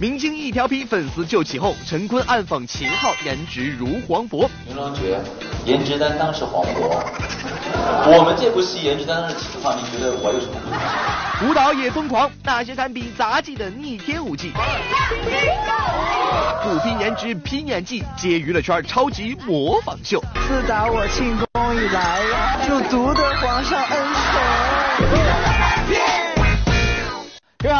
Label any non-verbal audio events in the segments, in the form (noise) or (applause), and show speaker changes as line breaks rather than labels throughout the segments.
明星一条皮，粉丝就起哄。陈坤暗讽秦昊颜值如黄渤。
云龙觉颜值担当是黄渤，我们这部戏颜值担当是秦昊，你觉得我有什么不同？
舞蹈也疯狂，那些堪比杂技的逆天舞技。不拼颜值拼演技，接娱乐圈超级模仿秀。
自打我庆功以来，就独得皇上恩宠。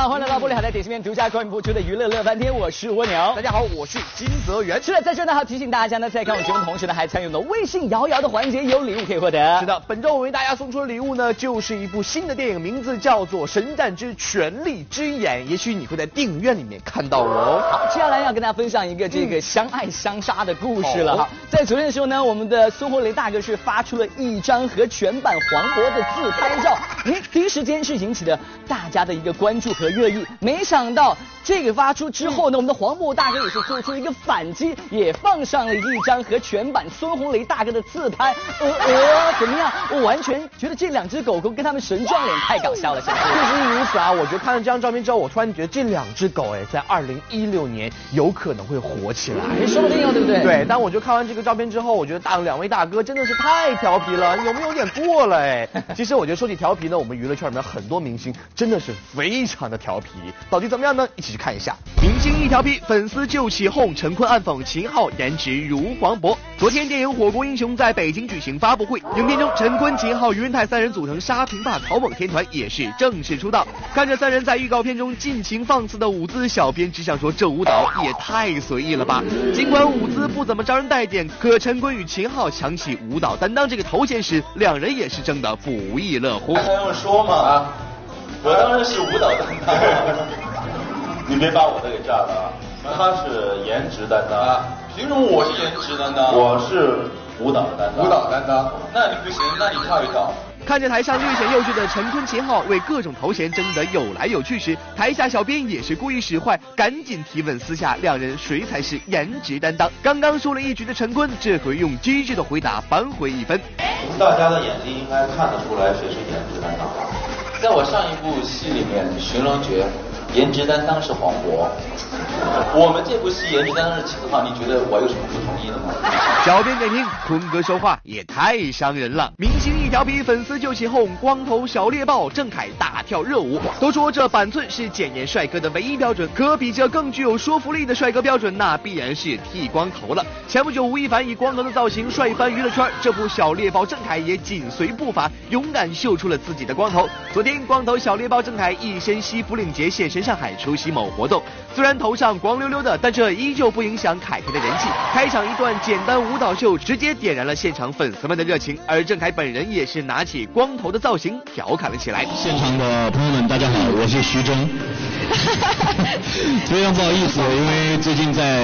欢迎来到玻璃海的点心面独家冠名播出的娱乐乐翻天，我是蜗牛。
大家好，我是金泽源。
是的，在这呢，还要提醒大家呢，在看我节目的同时呢，还参与了微信摇摇的环节，有礼物可以获得。
是的，本周我为大家送出的礼物呢，就是一部新的电影，名字叫做《神战之权力之眼》，也许你会在电影院里面看到哦。
好，接下来要跟大家分享一个这个相爱相杀的故事了哈。在昨天的时候呢，我们的孙红雷大哥是发出了一张和全版黄渤的自拍照，哎，第一时间是引起了大家的一个关注和热议。没想到这个发出之后呢，我们的黄渤大哥也是做出了一个反击，也放上了一张和全版孙红雷大哥的自拍。呃呃，怎么样？我完全觉得这两只狗狗跟他们神撞脸太搞笑了，
确实如此啊！我觉得看了这张照片之后，我突然觉得这两只狗哎，在二零一六年有可能会火起来，
说不定哦，对不对？
对。但我就看完这个照片之后，我觉得大两位大哥真的是太调皮了，有没有点过了哎？其实我觉得说起调皮呢，我们娱乐圈里面很多明星真的是非常的调皮。到底怎么样呢？一起去看一下。明星一调皮，粉丝就起哄。陈坤暗讽秦昊颜值如黄渤。昨天电影《火锅英雄》在北京举行发布会，影片中陈坤、秦昊、于文泰三人组成沙坪坝草蜢天团，也是正式出道。看着三人在预告片中尽情放肆的舞姿，小编只想说这舞蹈也太随意了吧。尽管舞姿不怎么招人待见，可陈坤与秦昊抢起舞蹈担当这个头衔时，两人也是争得不亦乐乎。
还用说吗？我当然是舞蹈担当，(laughs) 你别把我的给炸了啊！他是颜值担当，
凭什么我是颜值担当？
我是舞蹈担当。
舞蹈担当，
那你不行，那你跳一跳。
看着台上略显幼稚的陈坤、秦昊为各种头衔争得有来有去时，台下小编也是故意使坏，赶紧提问私下两人谁才是颜值担当。刚刚输了一局的陈坤，这回用机智的回答扳回一分。
从大家的眼睛应该看得出来谁是颜值担当。在我上一部戏里面，《寻龙诀》，颜值担当是黄渤。我们这部戏颜值担当是秦昊，你觉得我有什么不同意的吗？
小编点评：坤哥说话也太伤人了。明星一调皮，粉丝就起哄。光头小猎豹郑恺大跳热舞，都说这板寸是检验帅哥的唯一标准，可比这更具有说服力的帅哥标准，那必然是剃光头了。前不久，吴亦凡以光头的造型帅翻娱乐圈，这部小猎豹郑恺也紧随步伐，勇敢秀出了自己的光头。昨天，光头小猎豹郑恺一身西服领结现身上海出席某活动，虽然头上光溜溜的，但这依旧不影响凯凯的人气。开场一段简单舞蹈秀，直接点燃了现场粉丝们的热情，而郑恺本人也是拿起光头的造型调侃了起来。
现场的朋友们，大家好，我是徐峥。(laughs) 非常不好意思，因为最近在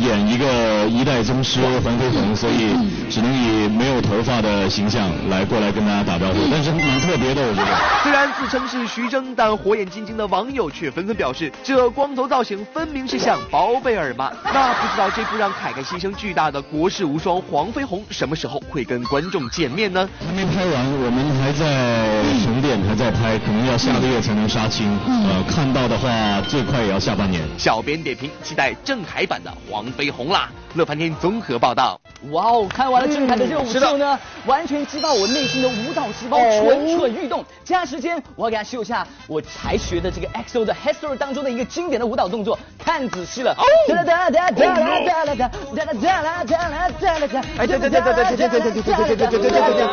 演一个一代宗师黄飞鸿，所以只能以没有头发的形象来过来跟大家打招呼，但是蛮特别的，我觉得。(laughs)
虽然自称是徐峥，但火眼金睛的网友却纷纷表示，这光头造型分明是像包贝尔嘛。(laughs) 那不知道这部让凯凯牺牲巨大的国士无双黄飞鸿，什么时候会跟观众见面呢？
还没拍完，我们还在沉淀，还在拍，可能要下个月才能杀青。呃，看到的话，最快也要下半年。
小编点评：期待郑恺版的黄飞鸿啦！乐翻天综合报道。
哇哦，看完了郑恺的热舞秀呢，完全激发我内心的舞蹈细胞蠢蠢欲动。接下来时间，我要给他秀一下我才学的这个 XO 的 History 当中的一个经典的舞蹈动作，看仔细了。哒哒哒哒哒哒哒哒哒哒哒哒哒哒哒哒。
哎，对对对对对对对对对对对对对对对对。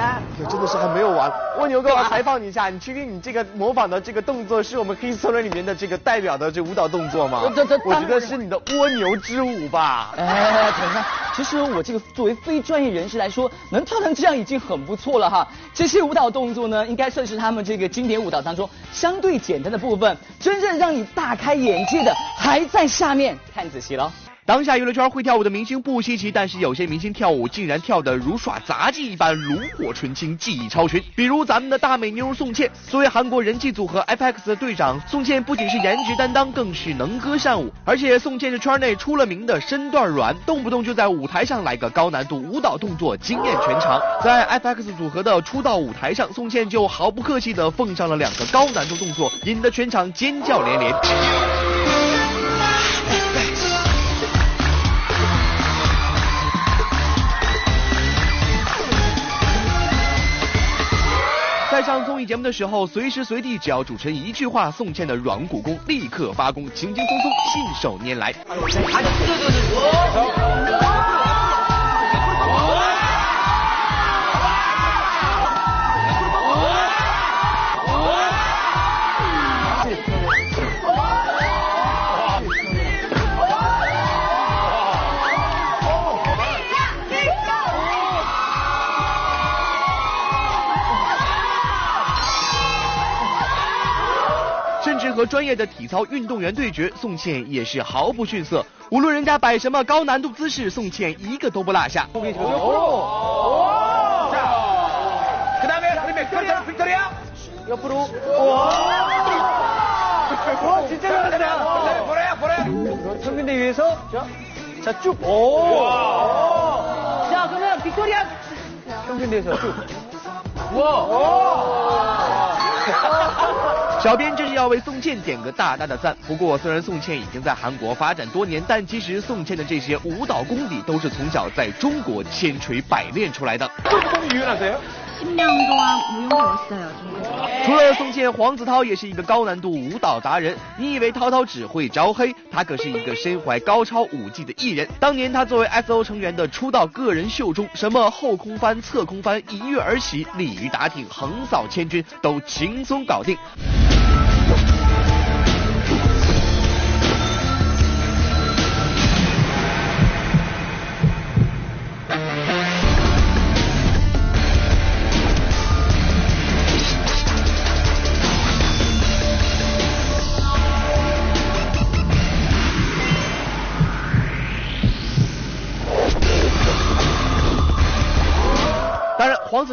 哎，真的是还没有完。蜗牛哥，我采访你一下，你确定你这个模仿的这个动作是我们 History 里面的这个代表的这舞蹈动作吗？
这这，
我觉得是你的蜗牛之舞吧。
哎，等一下？其实我这个作为非专业人士来说，能跳成这样已经很不错了哈。这些舞蹈动作呢，应该算是他们这个经典舞蹈当中相对简单的部分。真正让你大开眼界的还在下面，看仔细了。
当下娱乐圈会跳舞的明星不稀奇，但是有些明星跳舞竟然跳得如耍杂技一般，炉火纯青，技艺超群。比如咱们的大美妞宋茜，作为韩国人气组合 F.X 的队长，宋茜不仅是颜值担当，更是能歌善舞。而且宋茜是圈内出了名的身段软，动不动就在舞台上来个高难度舞蹈动作，惊艳全场。在 F.X 组合的出道舞台上，宋茜就毫不客气地奉上了两个高难度动作，引得全场尖叫连连。上综艺节目的时候，随时随地只要主持人一句话，宋茜的软骨功立刻发功，轻轻松松信手拈来。专业的体操运动员对决，宋茜也是毫不逊色。无论人家摆什么高难度姿势，宋茜一个都不落下。小编这是要为宋茜点个大大的赞。不过，虽然宋茜已经在韩国发展多年，但其实宋茜的这些舞蹈功底都是从小在中国千锤百炼出来的。
유연하세요?
10년 동안 무용배웠어요.
除了宋茜，黄子韬也是一个高难度舞蹈达人。你以为涛涛只会招黑？他可是一个身怀高超舞技的艺人。当年他作为 SO 成员的出道个人秀中，什么后空翻、侧空翻、一跃而起、鲤鱼打挺、横扫千军，都轻松搞定。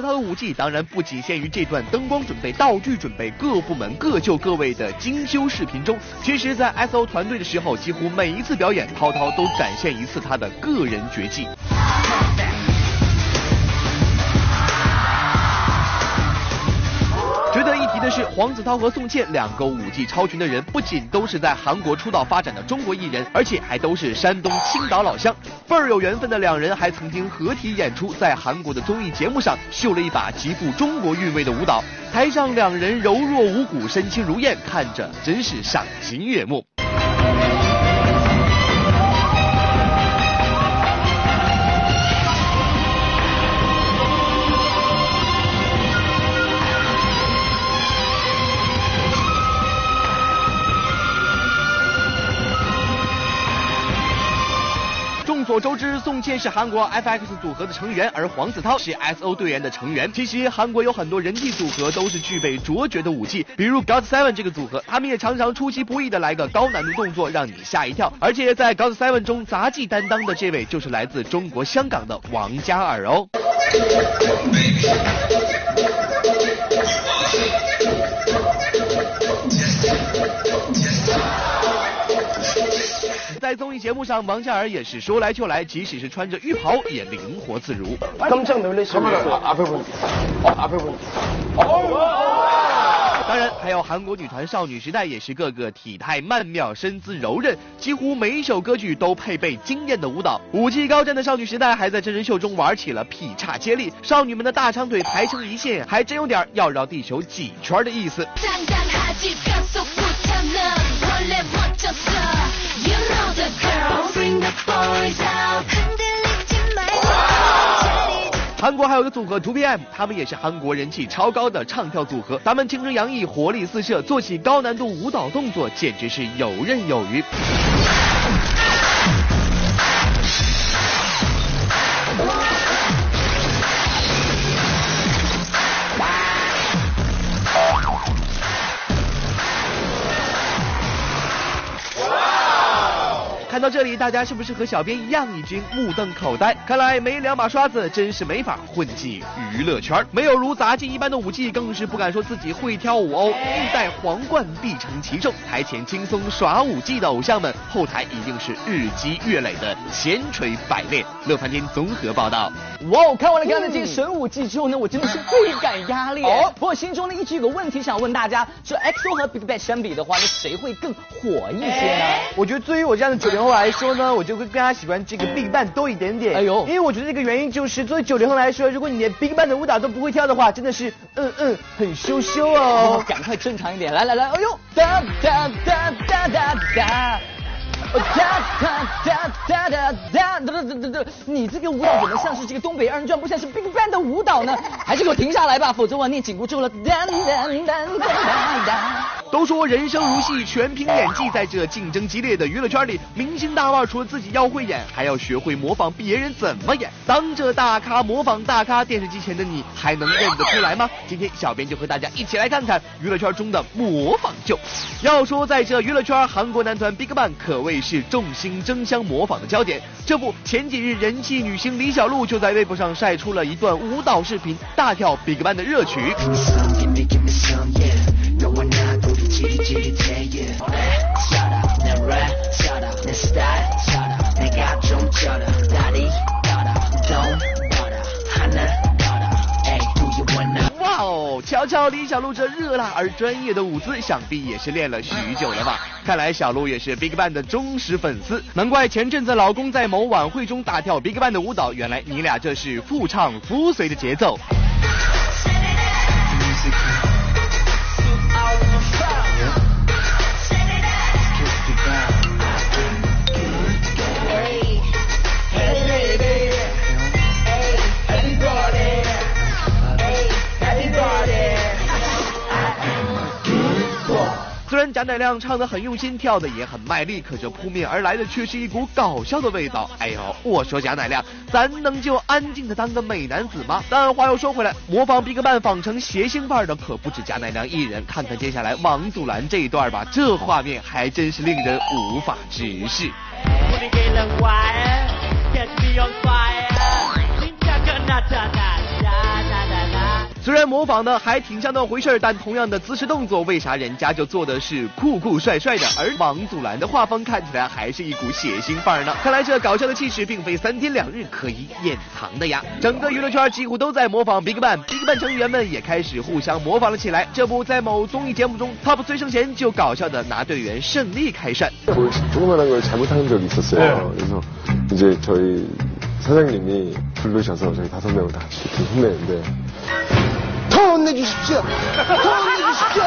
然，黄子韬的舞技当然不仅限于这段灯光准备、道具准备、各部门各就各位的精修视频中。其实，在 S.O 团队的时候，几乎每一次表演，涛涛都展现一次他的个人绝技。黄子韬和宋茜两个舞技超群的人，不仅都是在韩国出道发展的中国艺人，而且还都是山东青岛老乡，倍儿有缘分的两人还曾经合体演出，在韩国的综艺节目上秀了一把极富中国韵味的舞蹈。台上两人柔弱无骨，身轻如燕，看着真是赏心悦目。所周知，宋茜是韩国 F.X 组合的成员，而黄子韬是 S.O 队员的成员。其实韩国有很多人气组合都是具备卓绝的武技，比如 GOT7 这个组合，他们也常常出其不意的来个高难度动作，让你吓一跳。而且在 GOT7 中杂技担当的这位就是来自中国香港的王嘉尔哦。在综艺节目上，王嘉尔也是说来就来，即使是穿着浴袍也灵活自如。当然，还有韩国女团少女时代，也是个个体态曼妙，身姿柔韧，几乎每一首歌曲都配备惊艳的舞蹈。舞技高湛的少女时代还在真人秀中玩起了劈叉接力，少女们的大长腿排成一线，还真有点要绕地球几圈的意思。韩国还有个组合 t o b m 他们也是韩国人气超高的唱跳组合，他们青春洋溢，活力四射，做起高难度舞蹈动作简直是游刃有余。看看到这里，大家是不是和小编一样已经目瞪口呆？看来没两把刷子真是没法混进娱乐圈。没有如杂技一般的舞技，更是不敢说自己会跳舞哦。欲戴皇冠必承其重，台前轻松耍舞技的偶像们，后台一定是日积月累的千锤百炼。乐翻天综合报道。
哇哦，看完了刚才这个神武技之后呢，我真的是倍感压力。哦，不过心中呢一直有个问题想问大家，就 XO 和 BigBang 相比的话，那谁会更火一些呢？
我觉得对于我这样的九零后来说呢，我就会更加喜欢这个 BigBang 多一点点。
哎呦
因为我觉得这个原因就是，作为九零后来说，如果你连 BigBang 的舞蹈都不会跳的话，真的是嗯嗯很羞羞
哦
哦，。
赶快正常一点，来来来，哎呦，哒哒哒哒哒哒。哒哒哒哒哒哒哒哒哒哒！你这个舞蹈怎么像是这个东北二人转，不像是 BigBang 的舞蹈呢？还是给我停下来吧，否则我念紧箍咒了。哒哒哒哒哒哒。
都说人生如戏，全凭演技。在这竞争激烈的娱乐圈里，明星大腕除了自己要会演，还要学会模仿别人怎么演。当着大咖模仿大咖，电视机前的你还能认得出来吗？今天小编就和大家一起来看看娱乐圈中的模仿秀。要说在这娱乐圈，韩国男团 BigBang 可谓是众星争相模仿的焦点。这不，前几日人气女星李小璐就在微博上晒出了一段舞蹈视频，大跳 BigBang 的热曲。瞧李小璐这热辣而专业的舞姿，想必也是练了许久了吧？看来小璐也是 BigBang 的忠实粉丝，难怪前阵子老公在某晚会中大跳 BigBang 的舞蹈，原来你俩这是夫唱夫随的节奏。虽然贾乃亮唱得很用心，跳得也很卖力，可这扑面而来的却是一股搞笑的味道。哎呦，我说贾乃亮，咱能就安静的当个美男子吗？但话又说回来，模仿 BigBang 仿成谐星范儿的可不止贾乃亮一人。看看接下来王祖蓝这一段吧，这画面还真是令人无法直视。虽然模仿的还挺像那回事儿，但同样的姿势动作，为啥人家就做的是酷酷帅帅的，而王祖蓝的画风看起来还是一股血腥范儿呢？看来这搞笑的气势并非三天两日可以掩藏的呀！整个娱乐圈几乎都在模仿 BigBang，BigBang 成员们也开始互相模仿了起来。这不，在某综艺节目中，TOP 崔胜贤就搞笑的拿队员胜利开涮。
뭘 조그만한 걸 잘못한 적이 있었어요. 그래서 이제 저희 사장님이 부르셔서 저희 다섯 명을 다 같이 이렇게 혼내는데 더 혼 내주십시오! 더 혼내주십시오!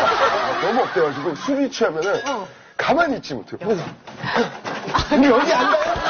너무 억대가지고 술이 취하면은 가만히 있지 못해요. 우리 어디 안 가요?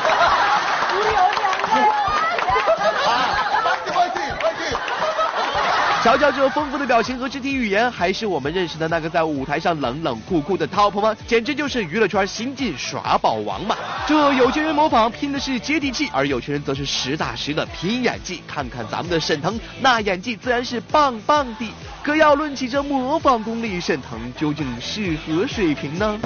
瞧瞧这丰富的表情和肢体语言，还是我们认识的那个在舞台上冷冷酷酷的 TOP 吗？简直就是娱乐圈新晋耍宝王嘛！这有钱人模仿拼的是接地气，而有钱人则是实打实的拼演技。看看咱们的沈腾，那演技自然是棒棒的。可要论起这模仿功力，沈腾究竟是何水平呢？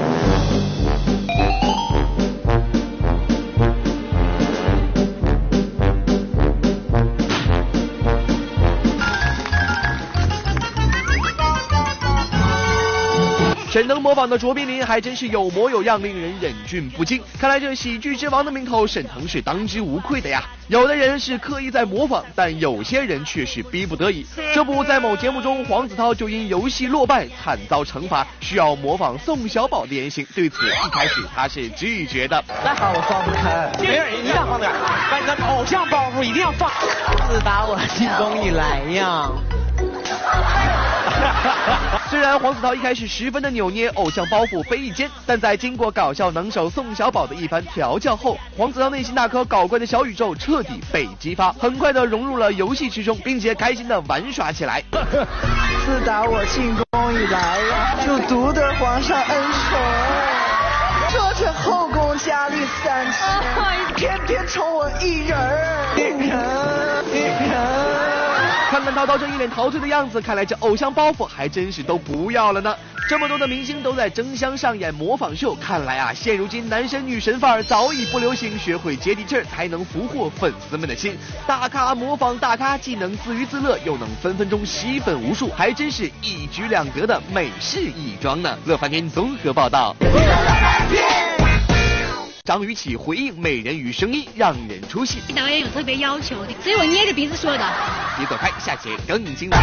沈腾模仿的卓别林还真是有模有样，令人忍俊不禁。看来这喜剧之王的名头，沈腾是当之无愧的呀。有的人是刻意在模仿，但有些人却是逼不得已。这不在某节目中，黄子韬就因游戏落败惨遭惩罚，需要模仿宋小宝的言行。对此，一开始他是拒绝的。
那好，我放不开。
没人一定要放点，把你的偶像包袱一定要放。
自打我进宫以来呀。(laughs)
虽然黄子韬一开始十分的扭捏，偶像包袱飞一肩，但在经过搞笑能手宋小宝的一番调教后，黄子韬内心那颗搞怪的小宇宙彻底被激发，很快的融入了游戏之中，并且开心的玩耍起来。
自打我进宫以来呀，就独得皇上恩宠，说这后宫佳丽三千，(laughs) 偏偏宠我一人儿，一人一人。
看看涛涛这一脸陶醉的样子，看来这偶像包袱还真是都不要了呢。这么多的明星都在争相上演模仿秀，看来啊，现如今男神女神范儿早已不流行，学会接地气儿才能俘获粉丝们的心。大咖模仿大咖，既能自娱自乐，又能分分钟吸粉无数，还真是一举两得的美式一桩呢。乐翻天综合报道。张雨绮回应美人鱼声音让人出戏，
导演有特别要求的，所以我捏着鼻子说的。
别走开，下节更精彩。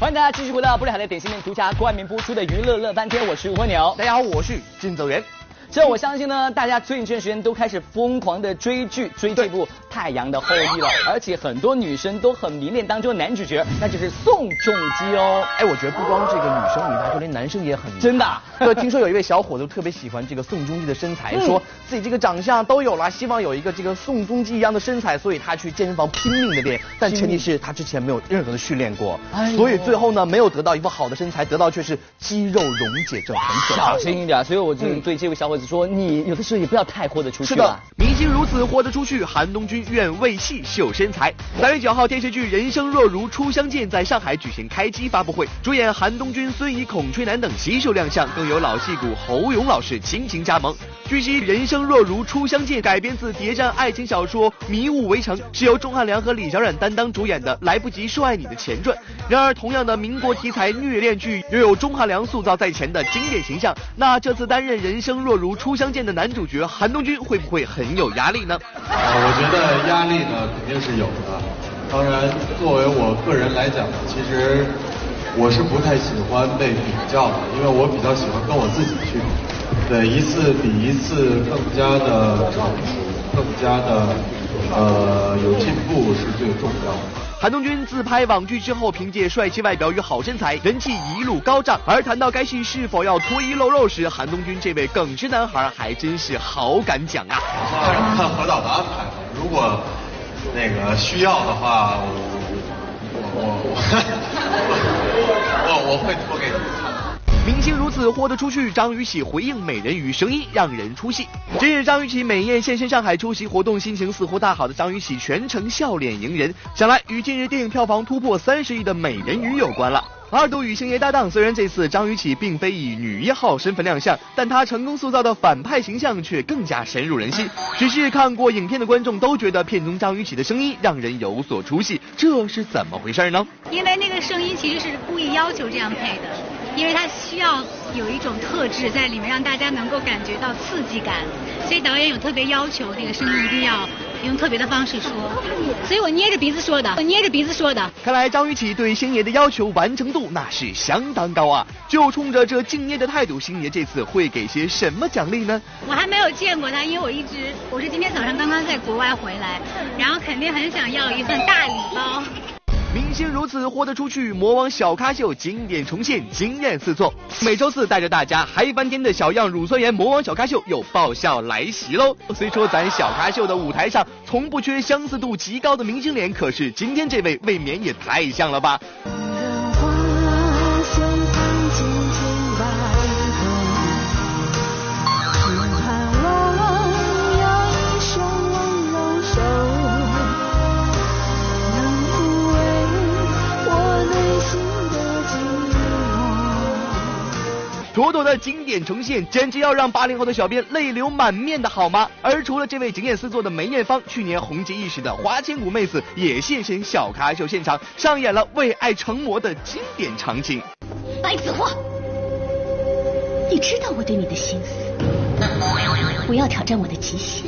欢迎大家继续回到布里海的点心面独家冠名播出的娱乐乐翻天，我是吴和牛。
大家好，我是金泽源。
这我相信呢，大家最近这段时间都开始疯狂的追剧，追这部《太阳的后裔》了，而且很多女生都很迷恋当中的男主角，那就是宋仲基哦。
哎，我觉得不光这个女生迷他，就连男生也很迷。
真的啊 (laughs)
对，听说有一位小伙子特别喜欢这个宋仲基的身材，
嗯
说自己这个长相都有了，希望有一个这个宋仲基一样的身材，所以他去健身房拼命的练，但前提是他之前没有任何的训练过
哎，
所以最后呢没有得到一副好的身材，得到却是肌肉溶解症，很可怕
小。心一点，所以我就对这位小伙子说，你有的时候也不要太豁得出去
是的
了。，
明星如此豁得出去，韩东君愿为戏秀身材。三月九号，电视剧《人生若如初相见》在上海举行开机发布会，主演韩东君、孙怡、孔雀楠等携手亮相，更有老戏骨侯勇老师倾情加盟。据悉，《人生若如初相见》改编自谍战爱情小说《迷雾围城》，是由钟汉良和李小冉担当主演的《来不及说爱你》的前传。然而，同样的民国题材虐恋剧，又有钟汉良塑造在前的经典形象，那这次担任《人生若如初相见》的男主角韩东君会不会很有压力呢？
啊，我觉得压力呢肯定是有的。当然，作为我个人来讲呢，其实我是不太喜欢被比较的，因为我比较喜欢跟我自己去比。对，一次比一次更加的成熟，更加的呃有进步是最重要的。
韩东君自拍网剧之后，凭借帅气外表与好身材，人气一路高涨。而谈到该戏是否要脱衣露肉时，韩东君这位耿直男孩还真是好敢讲啊！
看何导的安排吧，如果那个需要的话，我我我我我我会脱给你。(laughs)
明星如此豁得出去，张雨绮回应美人鱼声音让人出戏。今日张雨绮美艳现身上海出席活动，心情似乎大好的张雨绮全程笑脸迎人，想来与近日电影票房突破三十亿的美人鱼有关了。二度与星爷搭档，虽然这次张雨绮并非以女一号身份亮相，但她成功塑造的反派形象却更加深入人心。只是看过影片的观众都觉得片中张雨绮的声音让人有所出戏，这是怎么回事呢？
因为那个声音其实是故意要求这样配的，因为它需要有一种特质在里面，让大家能够感觉到刺激感，所以导演有特别要求这个声音一定要用特别的方式说，所以我捏着鼻子说的，我捏着鼻子说的。
看来张雨绮对星爷的要求完成度那是相当高啊！就冲着这敬业的态度，星爷这次会给些什么奖励呢？
我还没有见过他，因为我一直我是今天早上刚刚在国外回来，然后肯定很想要一份大礼包。
竟如此豁得出去，魔王小咖秀经典重现，惊艳四座。每周四带着大家嗨翻天的小样乳酸盐魔王小咖秀又爆笑来袭喽！虽说咱小咖秀的舞台上从不缺相似度极高的明星脸，可是今天这位未免也太像了吧！妥妥的经典重现，简直要让八零后的小编泪流满面的好吗？而除了这位惊艳四座的梅艳芳，去年红极一时的花千骨妹子也现身小咖秀现场，上演了为爱成魔的经典场景。
白子画，你知道我对你的心思，不要挑战我的极限，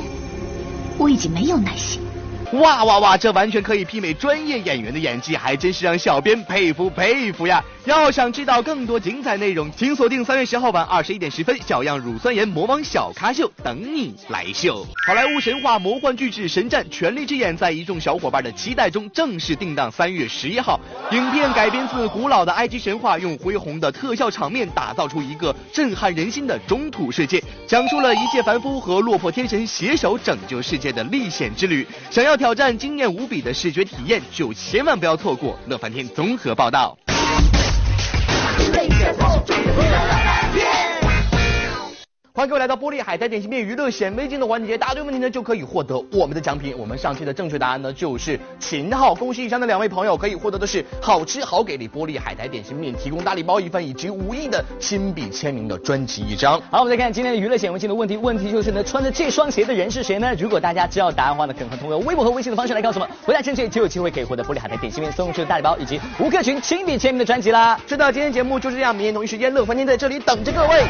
我已经没有耐心。
哇哇哇！这完全可以媲美专业演员的演技，还真是让小编佩服佩服呀！要想知道更多精彩内容，请锁定三月十号晚二十一点十分，小样乳酸盐魔王小咖秀等你来秀。好莱坞神话魔幻巨制《神战：权力之眼》在一众小伙伴的期待中正式定档三月十一号。影片改编自古老的埃及神话，用恢宏的特效场面打造出一个震撼人心的中土世界，讲述了一介凡夫和落魄天神携手拯救世界的历险之旅。想要挑战惊艳无比的视觉体验，就千万不要错过乐翻天综合报道。
准备欢迎各位来到玻璃海苔点心面娱乐显微镜的环节，答对问题呢就可以获得我们的奖品。我们上期的正确答案呢就是秦昊，恭喜以上的两位朋友可以获得的是好吃好给力玻璃海苔点心面提供大礼包一份，以及吴毅的亲笔签名的专辑一张。
好，我们再看今天的娱乐显微镜的问题，问题就是呢，穿着这双鞋的人是谁呢？如果大家知道答案的话呢，赶快通过微博和微信的方式来告诉我们，回答正确就有机会可以获得玻璃海苔点心面送出的大礼包以及吴克群亲笔签名的专辑啦。
是的，今天节目就是这样，明天同一时间乐翻天在这里等着各位。